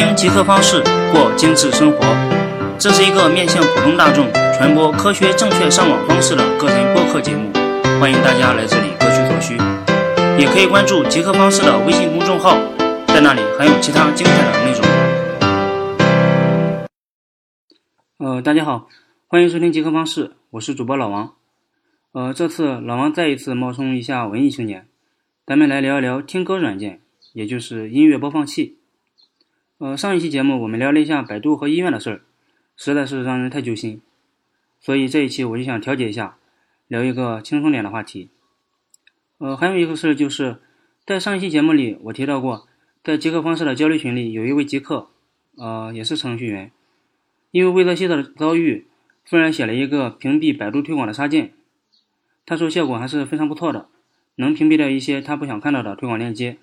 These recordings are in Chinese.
听极客方式过精致生活，这是一个面向普通大众传播科学正确上网方式的个人播客节目，欢迎大家来这里各取所需。也可以关注极客方式的微信公众号，在那里还有其他精彩的内容。呃，大家好，欢迎收听极客方式，我是主播老王。呃，这次老王再一次冒充一下文艺青年，咱们来聊一聊听歌软件，也就是音乐播放器。呃，上一期节目我们聊了一下百度和医院的事儿，实在是让人太揪心，所以这一期我就想调节一下，聊一个轻松点的话题。呃，还有一个事儿就是，在上一期节目里我提到过，在极客方式的交流群里有一位极客，呃，也是程序员，因为魏则西的遭遇，忽然写了一个屏蔽百度推广的插件，他说效果还是非常不错的，能屏蔽掉一些他不想看到的推广链接。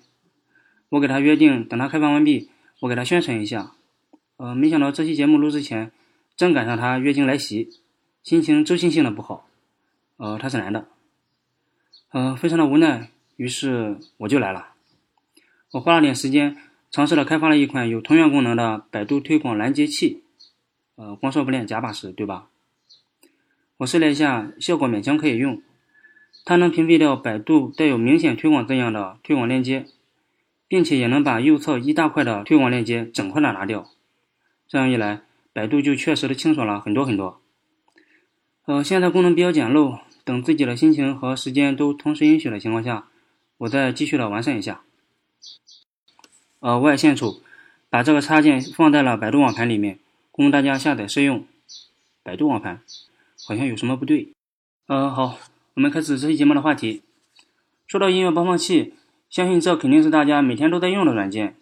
我给他约定，等他开放完毕。我给他宣传一下，呃，没想到这期节目录之前，正赶上他月经来袭，心情周期性的不好，呃，他是男的，呃，非常的无奈，于是我就来了。我花了点时间，尝试了开发了一款有同样功能的百度推广拦截器，呃，光说不练假把式，对吧？我试了一下，效果勉强可以用，它能屏蔽掉百度带有明显推广字样的推广链接。并且也能把右侧一大块的推广链接整块的拿掉，这样一来，百度就确实的清爽了很多很多。呃，现在功能比较简陋，等自己的心情和时间都同时允许的情况下，我再继续的完善一下。呃，外线处把这个插件放在了百度网盘里面，供大家下载试用。百度网盘好像有什么不对。呃，好，我们开始这期节目的话题。说到音乐播放器。相信这肯定是大家每天都在用的软件。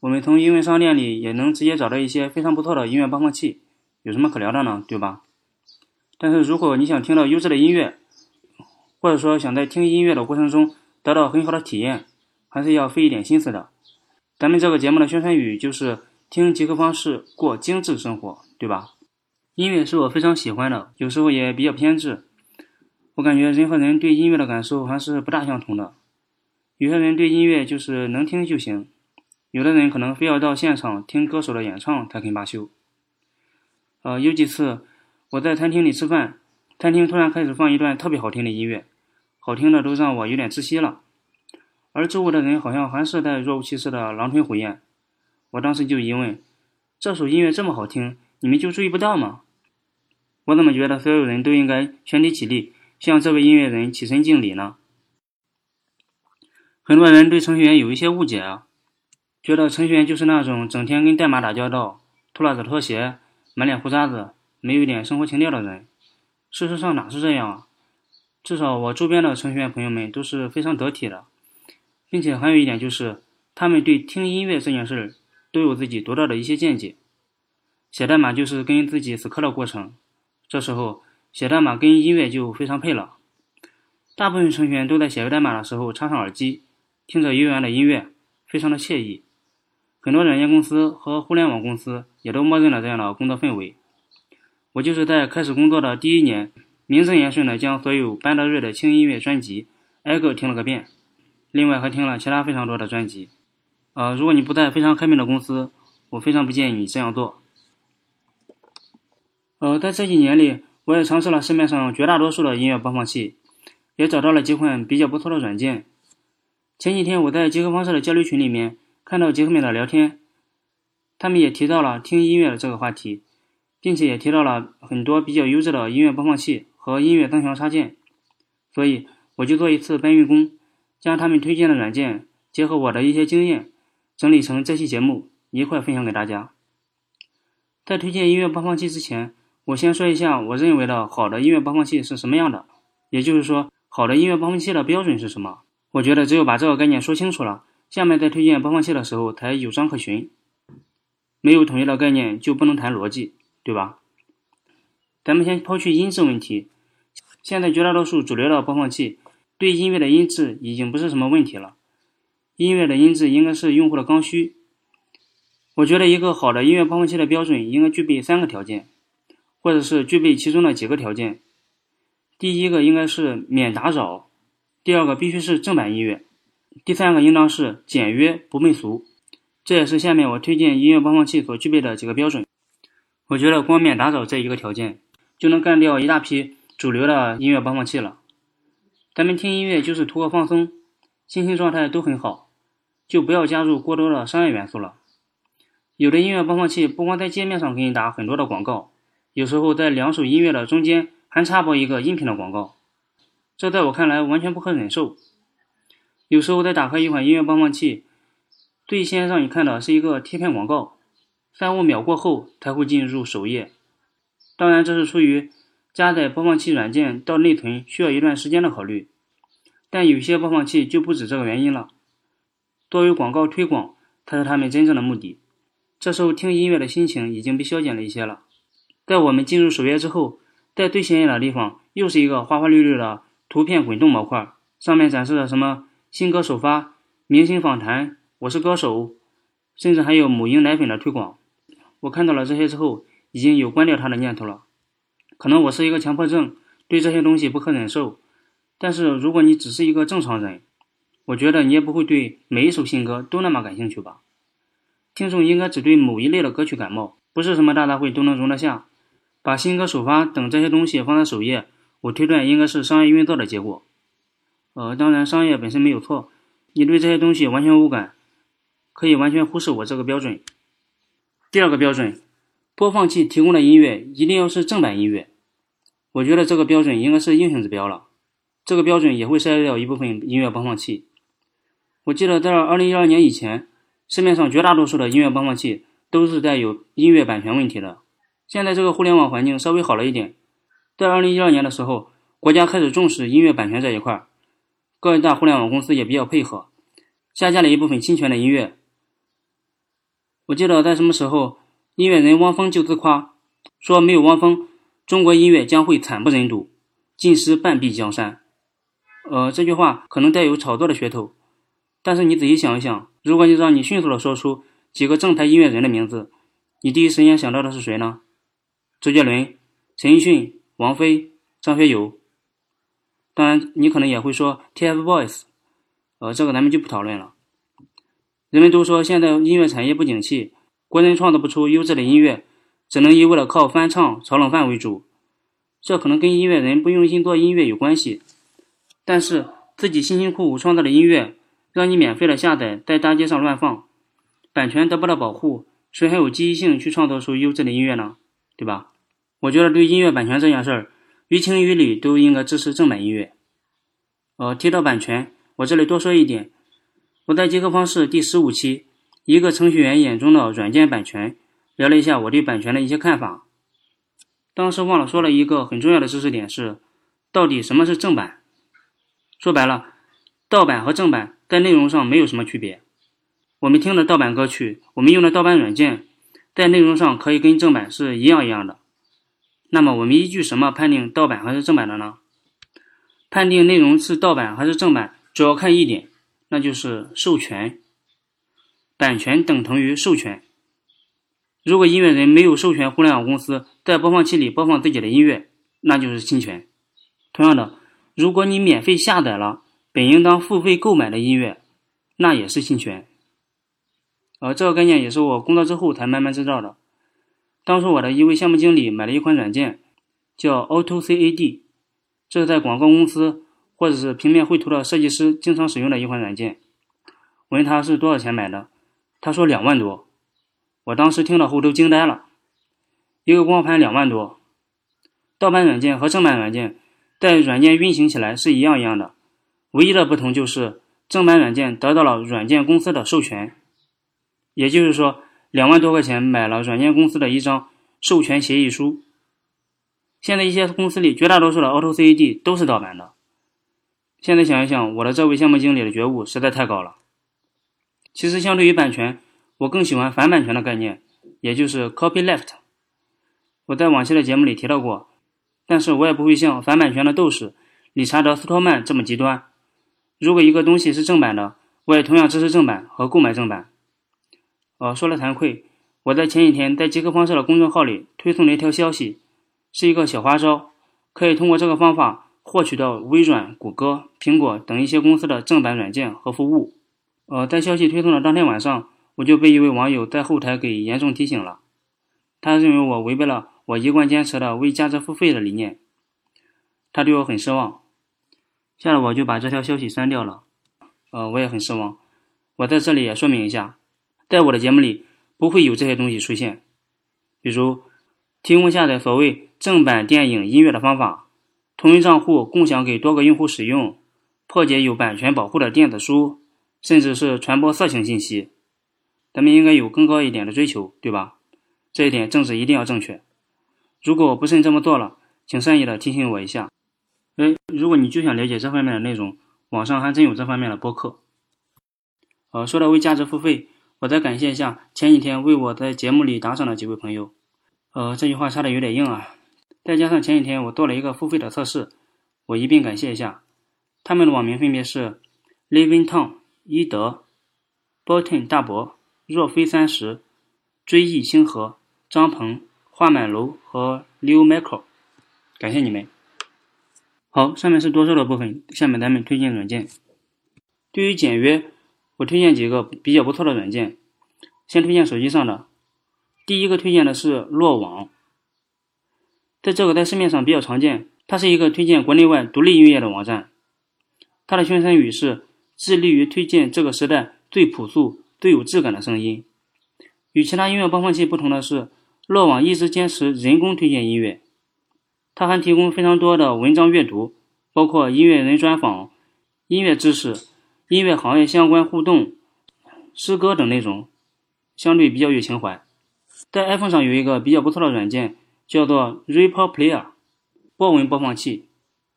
我们从音乐商店里也能直接找到一些非常不错的音乐播放器，有什么可聊的呢？对吧？但是如果你想听到优质的音乐，或者说想在听音乐的过程中得到很好的体验，还是要费一点心思的。咱们这个节目的宣传语就是“听极客方式过精致生活”，对吧？音乐是我非常喜欢的，有时候也比较偏执。我感觉人和人对音乐的感受还是不大相同的。有些人对音乐就是能听就行，有的人可能非要到现场听歌手的演唱才肯罢休。呃，有几次我在餐厅里吃饭，餐厅突然开始放一段特别好听的音乐，好听的都让我有点窒息了，而周围的人好像还是在若无其事的狼吞虎咽。我当时就疑问：这首音乐这么好听，你们就注意不到吗？我怎么觉得所有人都应该全体起立，向这位音乐人起身敬礼呢？很多人对程序员有一些误解啊，觉得程序员就是那种整天跟代码打交道、拖拉着拖鞋、满脸胡渣子、没有一点生活情调的人。事实上哪是这样啊？至少我周边的程序员朋友们都是非常得体的，并且还有一点就是，他们对听音乐这件事儿都有自己独到的一些见解。写代码就是跟自己死磕的过程，这时候写代码跟音乐就非常配了。大部分程序员都在写代码的时候插上耳机。听着悠扬的音乐，非常的惬意。很多软件公司和互联网公司也都默认了这样的工作氛围。我就是在开始工作的第一年，名正言顺的将所有班德瑞的轻音乐专辑挨个听了个遍，另外还听了其他非常多的专辑。呃，如果你不在非常开明的公司，我非常不建议你这样做。呃，在这几年里，我也尝试了市面上绝大多数的音乐播放器，也找到了几款比较不错的软件。前几天我在极客方式的交流群里面看到杰克们的聊天，他们也提到了听音乐的这个话题，并且也提到了很多比较优质的音乐播放器和音乐增强插件，所以我就做一次搬运工，将他们推荐的软件结合我的一些经验，整理成这期节目一块分享给大家。在推荐音乐播放器之前，我先说一下我认为的好的音乐播放器是什么样的，也就是说，好的音乐播放器的标准是什么。我觉得只有把这个概念说清楚了，下面在推荐播放器的时候才有章可循。没有统一的概念就不能谈逻辑，对吧？咱们先抛去音质问题，现在绝大多数主流的播放器对音乐的音质已经不是什么问题了。音乐的音质应该是用户的刚需。我觉得一个好的音乐播放器的标准应该具备三个条件，或者是具备其中的几个条件。第一个应该是免打扰。第二个必须是正版音乐，第三个应当是简约不媚俗。这也是下面我推荐音乐播放器所具备的几个标准。我觉得光免打扰这一个条件，就能干掉一大批主流的音乐播放器了。咱们听音乐就是图个放松，心情状态都很好，就不要加入过多的商业元素了。有的音乐播放器不光在界面上给你打很多的广告，有时候在两首音乐的中间还插播一个音频的广告，这在我看来完全不可忍受。有时候在打开一款音乐播放器，最先让你看的是一个贴片广告，三五秒过后才会进入首页。当然，这是出于加载播放器软件到内存需要一段时间的考虑，但有些播放器就不止这个原因了，多为广告推广才是他们真正的目的。这时候听音乐的心情已经被消减了一些了。在我们进入首页之后，在最显眼的地方又是一个花花绿绿的图片滚动模块，上面展示了什么新歌首发、明星访谈、我是歌手，甚至还有母婴奶粉的推广。我看到了这些之后，已经有关掉它的念头了。可能我是一个强迫症，对这些东西不可忍受。但是如果你只是一个正常人，我觉得你也不会对每一首新歌都那么感兴趣吧。听众应该只对某一类的歌曲感冒，不是什么大杂烩都能容得下。把新歌首发等这些东西放在首页，我推断应该是商业运作的结果。呃，当然商业本身没有错，你对这些东西完全无感，可以完全忽视我这个标准。第二个标准，播放器提供的音乐一定要是正版音乐。我觉得这个标准应该是硬性指标了。这个标准也会筛掉一部分音乐播放器。我记得在二零一二年以前。市面上绝大多数的音乐播放器都是带有音乐版权问题的。现在这个互联网环境稍微好了一点，在二零一二年的时候，国家开始重视音乐版权这一块，各大互联网公司也比较配合，下架了一部分侵权的音乐。我记得在什么时候，音乐人汪峰就自夸说：“没有汪峰，中国音乐将会惨不忍睹，尽失半壁江山。”呃，这句话可能带有炒作的噱头。但是你仔细想一想，如果你让你迅速的说出几个正牌音乐人的名字，你第一时间想到的是谁呢？周杰伦、陈奕迅、王菲、张学友。当然，你可能也会说 TFBOYS，呃，这个咱们就不讨论了。人们都说现在音乐产业不景气，国人创造不出优质的音乐，只能一味的靠翻唱、炒冷饭为主。这可能跟音乐人不用心做音乐有关系，但是自己辛辛苦苦创造的音乐。让你免费的下载，在大街上乱放，版权得不到保护，谁还有积极性去创造出优质的音乐呢？对吧？我觉得对音乐版权这件事儿，于情于理都应该支持正版音乐。呃，提到版权，我这里多说一点，我在极客方式第十五期，一个程序员眼中的软件版权，聊了一下我对版权的一些看法。当时忘了说了一个很重要的知识点是，到底什么是正版？说白了，盗版和正版。在内容上没有什么区别，我们听的盗版歌曲，我们用的盗版软件，在内容上可以跟正版是一样一样的。那么我们依据什么判定盗版还是正版的呢？判定内容是盗版还是正版，主要看一点，那就是授权。版权等同于授权。如果音乐人没有授权互联网公司在播放器里播放自己的音乐，那就是侵权。同样的，如果你免费下载了。本应当付费购买的音乐，那也是侵权。呃，这个概念也是我工作之后才慢慢知道的。当初我的一位项目经理买了一款软件，叫 AutoCAD，这是在广告公司或者是平面绘图的设计师经常使用的一款软件。我问他是多少钱买的，他说两万多。我当时听了后都惊呆了，一个光盘两万多。盗版软件和正版软件在软件运行起来是一样一样的。唯一的不同就是正版软件得到了软件公司的授权，也就是说，两万多块钱买了软件公司的一张授权协议书。现在一些公司里绝大多数的 AutoCAD 都是盗版的。现在想一想，我的这位项目经理的觉悟实在太高了。其实，相对于版权，我更喜欢反版权的概念，也就是 Copyleft。我在往期的节目里提到过，但是我也不会像反版权的斗士理查德·斯托曼这么极端。如果一个东西是正版的，我也同样支持正版和购买正版。呃，说来惭愧，我在前几天在极客方式的公众号里推送了一条消息，是一个小花招，可以通过这个方法获取到微软、谷歌、苹果等一些公司的正版软件和服务。呃，在消息推送的当天晚上，我就被一位网友在后台给严重提醒了，他认为我违背了我一贯坚持的为价值付费的理念，他对我很失望，吓得我就把这条消息删掉了。呃，我也很失望。我在这里也说明一下，在我的节目里不会有这些东西出现，比如提供下载所谓正版电影音乐的方法，同一账户共享给多个用户使用，破解有版权保护的电子书，甚至是传播色情信息。咱们应该有更高一点的追求，对吧？这一点政治一定要正确。如果我不慎这么做了，请善意的提醒我一下。哎，如果你就想了解这方面的内容。网上还真有这方面的播客。呃，说到为价值付费，我再感谢一下前几天为我在节目里打赏的几位朋友。呃，这句话插的有点硬啊。再加上前几天我做了一个付费的测试，我一并感谢一下。他们的网名分别是 Living Tom、伊德、Bolton 大伯、若非三十、追忆星河、张鹏、画满楼和 Liu Michael，感谢你们。好，上面是多说的部分，下面咱们推荐软件。对于简约，我推荐几个比较不错的软件。先推荐手机上的，第一个推荐的是落网。在这个在市面上比较常见，它是一个推荐国内外独立音乐的网站。它的宣传语是致力于推荐这个时代最朴素、最有质感的声音。与其他音乐播放器不同的是，落网一直坚持人工推荐音乐。它还提供非常多的文章阅读，包括音乐人专访、音乐知识、音乐行业相关互动、诗歌等内容，相对比较有情怀。在 iPhone 上有一个比较不错的软件，叫做 Reaper Player，波纹播放器。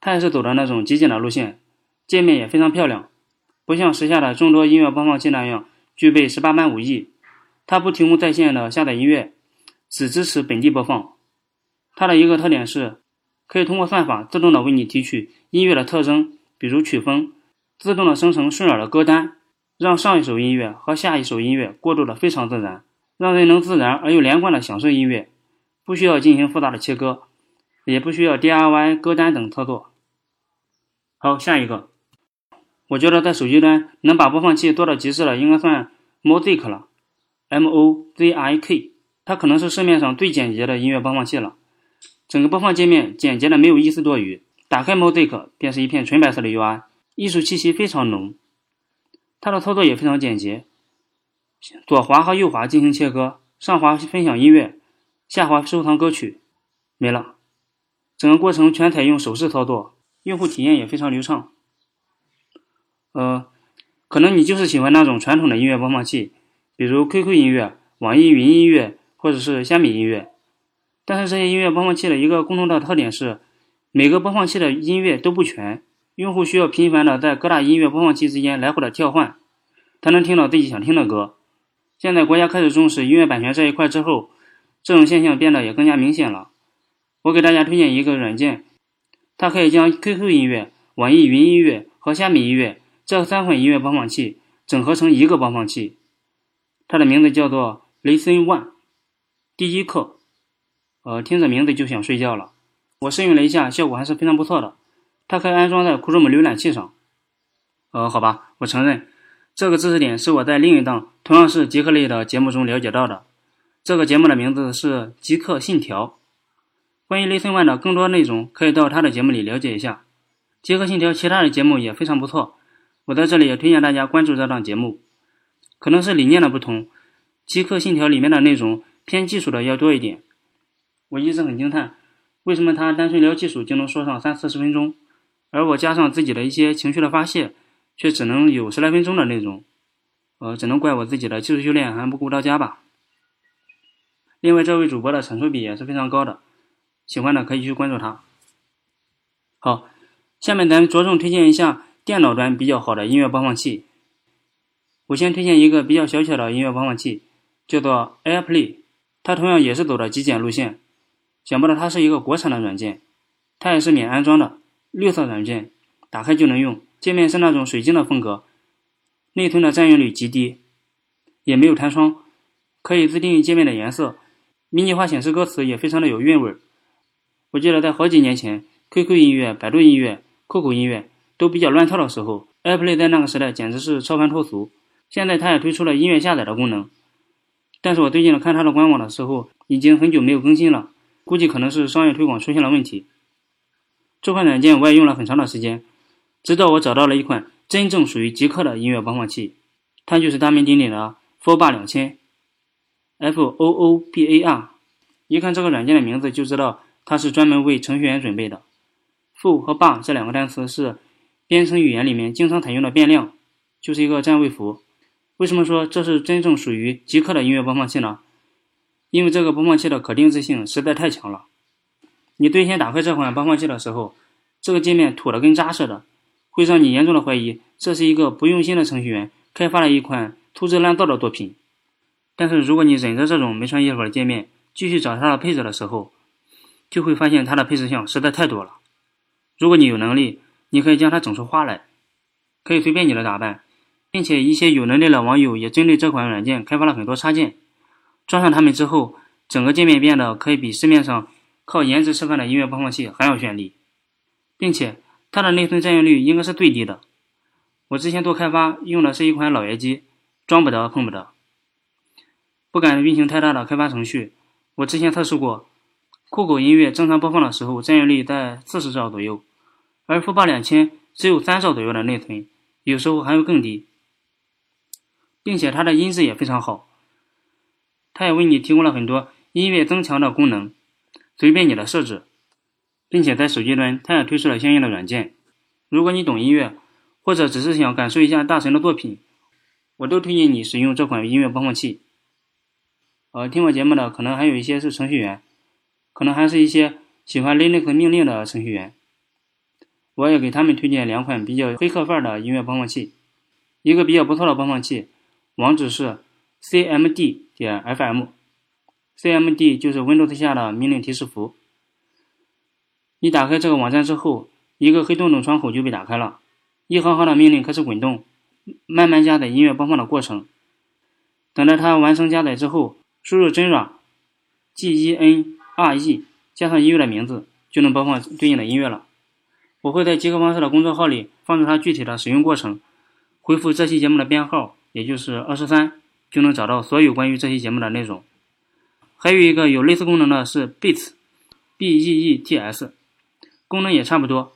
它也是走的那种极简的路线，界面也非常漂亮，不像时下的众多音乐播放器那样具备十八般武艺。它不提供在线的下载音乐，只支持本地播放。它的一个特点是。可以通过算法自动的为你提取音乐的特征，比如曲风，自动的生成顺耳的歌单，让上一首音乐和下一首音乐过渡的非常自然，让人能自然而又连贯的享受音乐，不需要进行复杂的切割，也不需要 DIY 歌单等操作。好，下一个，我觉得在手机端能把播放器做到极致的，应该算 Mozik 了，M O Z I K，它可能是市面上最简洁的音乐播放器了。整个播放界面简洁的没有一丝多余，打开 Mozik 便是一片纯白色的 UI，艺术气息非常浓。它的操作也非常简洁，左滑和右滑进行切割，上滑分享音乐，下滑收藏歌曲，没了。整个过程全采用手势操作，用户体验也非常流畅。呃，可能你就是喜欢那种传统的音乐播放器，比如 QQ 音乐、网易云音乐或者是虾米音乐。但是这些音乐播放器的一个共同的特点是，每个播放器的音乐都不全，用户需要频繁的在各大音乐播放器之间来回的跳换，才能听到自己想听的歌。现在国家开始重视音乐版权这一块之后，这种现象变得也更加明显了。我给大家推荐一个软件，它可以将 QQ 音乐、网易云音乐和虾米音乐这三款音乐播放器整合成一个播放器，它的名字叫做 Listen One，第一课。呃，听着名字就想睡觉了。我试用了一下，效果还是非常不错的。它可以安装在 Chrome 浏览器上。呃，好吧，我承认这个知识点是我在另一档同样是极客类的节目中了解到的。这个节目的名字是《极客信条》。关于 Listen One 的更多内容，可以到他的节目里了解一下。极客信条其他的节目也非常不错，我在这里也推荐大家关注这档节目。可能是理念的不同，极客信条里面的内容偏技术的要多一点。我一直很惊叹，为什么他单纯聊技术就能说上三四十分钟，而我加上自己的一些情绪的发泄，却只能有十来分钟的内容。呃，只能怪我自己的技术修炼还不够到家吧。另外，这位主播的产出比也是非常高的，喜欢的可以去关注他。好，下面咱着重推荐一下电脑端比较好的音乐播放器。我先推荐一个比较小巧的音乐播放器，叫做 AirPlay，它同样也是走的极简路线。想不到它是一个国产的软件，它也是免安装的绿色软件，打开就能用。界面是那种水晶的风格，内存的占用率极低，也没有弹窗，可以自定义界面的颜色，迷你化显示歌词也非常的有韵味。我记得在好几年前，QQ 音乐、百度音乐、酷狗音乐都比较乱套的时候，AirPlay 在那个时代简直是超凡脱俗，现在它也推出了音乐下载的功能，但是我最近看它的官网的时候，已经很久没有更新了，估计可能是商业推广出现了问题。这款软件我也用了很长的时间，直到我找到了一款真正属于极客的音乐播放器，它就是大名鼎鼎的 Foobar 两千，F O O B A R。一看这个软件的名字就知道它是专门为程序员准备的。Foo 和 bar 这两个单词是编程语言里面经常采用的变量，就是一个占位符。为什么说这是真正属于极客的音乐播放器呢？因为这个播放器的可定制性实在太强了。你最先打开这款播放器的时候，这个界面土的跟渣似的，会让你严重的怀疑这是一个不用心的程序员开发了一款粗制滥造的作品。但是如果你忍着这种没穿衣服的界面继续找它的配置的时候，就会发现它的配置项实在太多了。如果你有能力，你可以将它整出花来，可以随便你的打扮，并且一些有能力的网友也针对这款软件开发了很多插件。装上它们之后，整个界面变得可以比市面上靠颜值吃饭的音乐播放器还要绚丽，并且它的内存占用率应该是最低的。我之前做开发用的是一款老爷机，装不得碰不得，不敢运行太大的开发程序。我之前测试过，酷狗音乐正常播放的时候占用率在四十兆左右。而富霸两千只有三兆左右的内存，有时候还会更低，并且它的音质也非常好。它也为你提供了很多音乐增强的功能，随便你的设置，并且在手机端它也推出了相应的软件。如果你懂音乐，或者只是想感受一下大神的作品，我都推荐你使用这款音乐播放器。呃，听我节目的可能还有一些是程序员，可能还是一些喜欢 Linux 命令的程序员。我也给他们推荐两款比较黑客范儿的音乐播放器，一个比较不错的播放器，网址是 cmd 点 fm CMD 就是 Windows 下的命令提示符。你打开这个网站之后，一个黑洞洞窗口就被打开了，一行行的命令开始滚动，慢慢加载音乐播放的过程。等待它完成加载之后，输入 genre，g e n r e 加上音乐的名字，就能播放对应的音乐了。我会在极客方式的公众号里放出它具体的使用过程，回复这期节目的编号，也就是二十三，就能找到所有关于这期节目的内容。还有一个有类似功能的是 Beats，B E E T S，功能也差不多。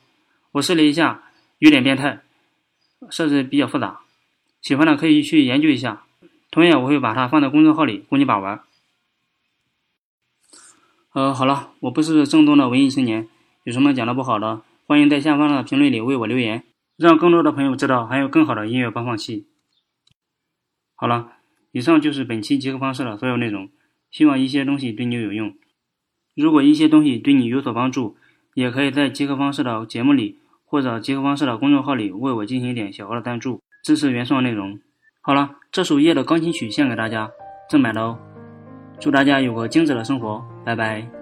我试了一下，有点变态，设置比较复杂，喜欢的可以去研究一下。同样，我会把它放在公众号里供你把玩。呃，好了，我不是正宗的文艺青年，有什么讲的不好的？欢迎在下方的评论里为我留言，让更多的朋友知道还有更好的音乐播放器。好了，以上就是本期极客方式的所有内容，希望一些东西对你有用。如果一些东西对你有所帮助，也可以在极客方式的节目里或者极客方式的公众号里为我进行一点小额的赞助，支持原创内容。好了，这首夜的钢琴曲献给大家，正版的哦。祝大家有个精致的生活，拜拜。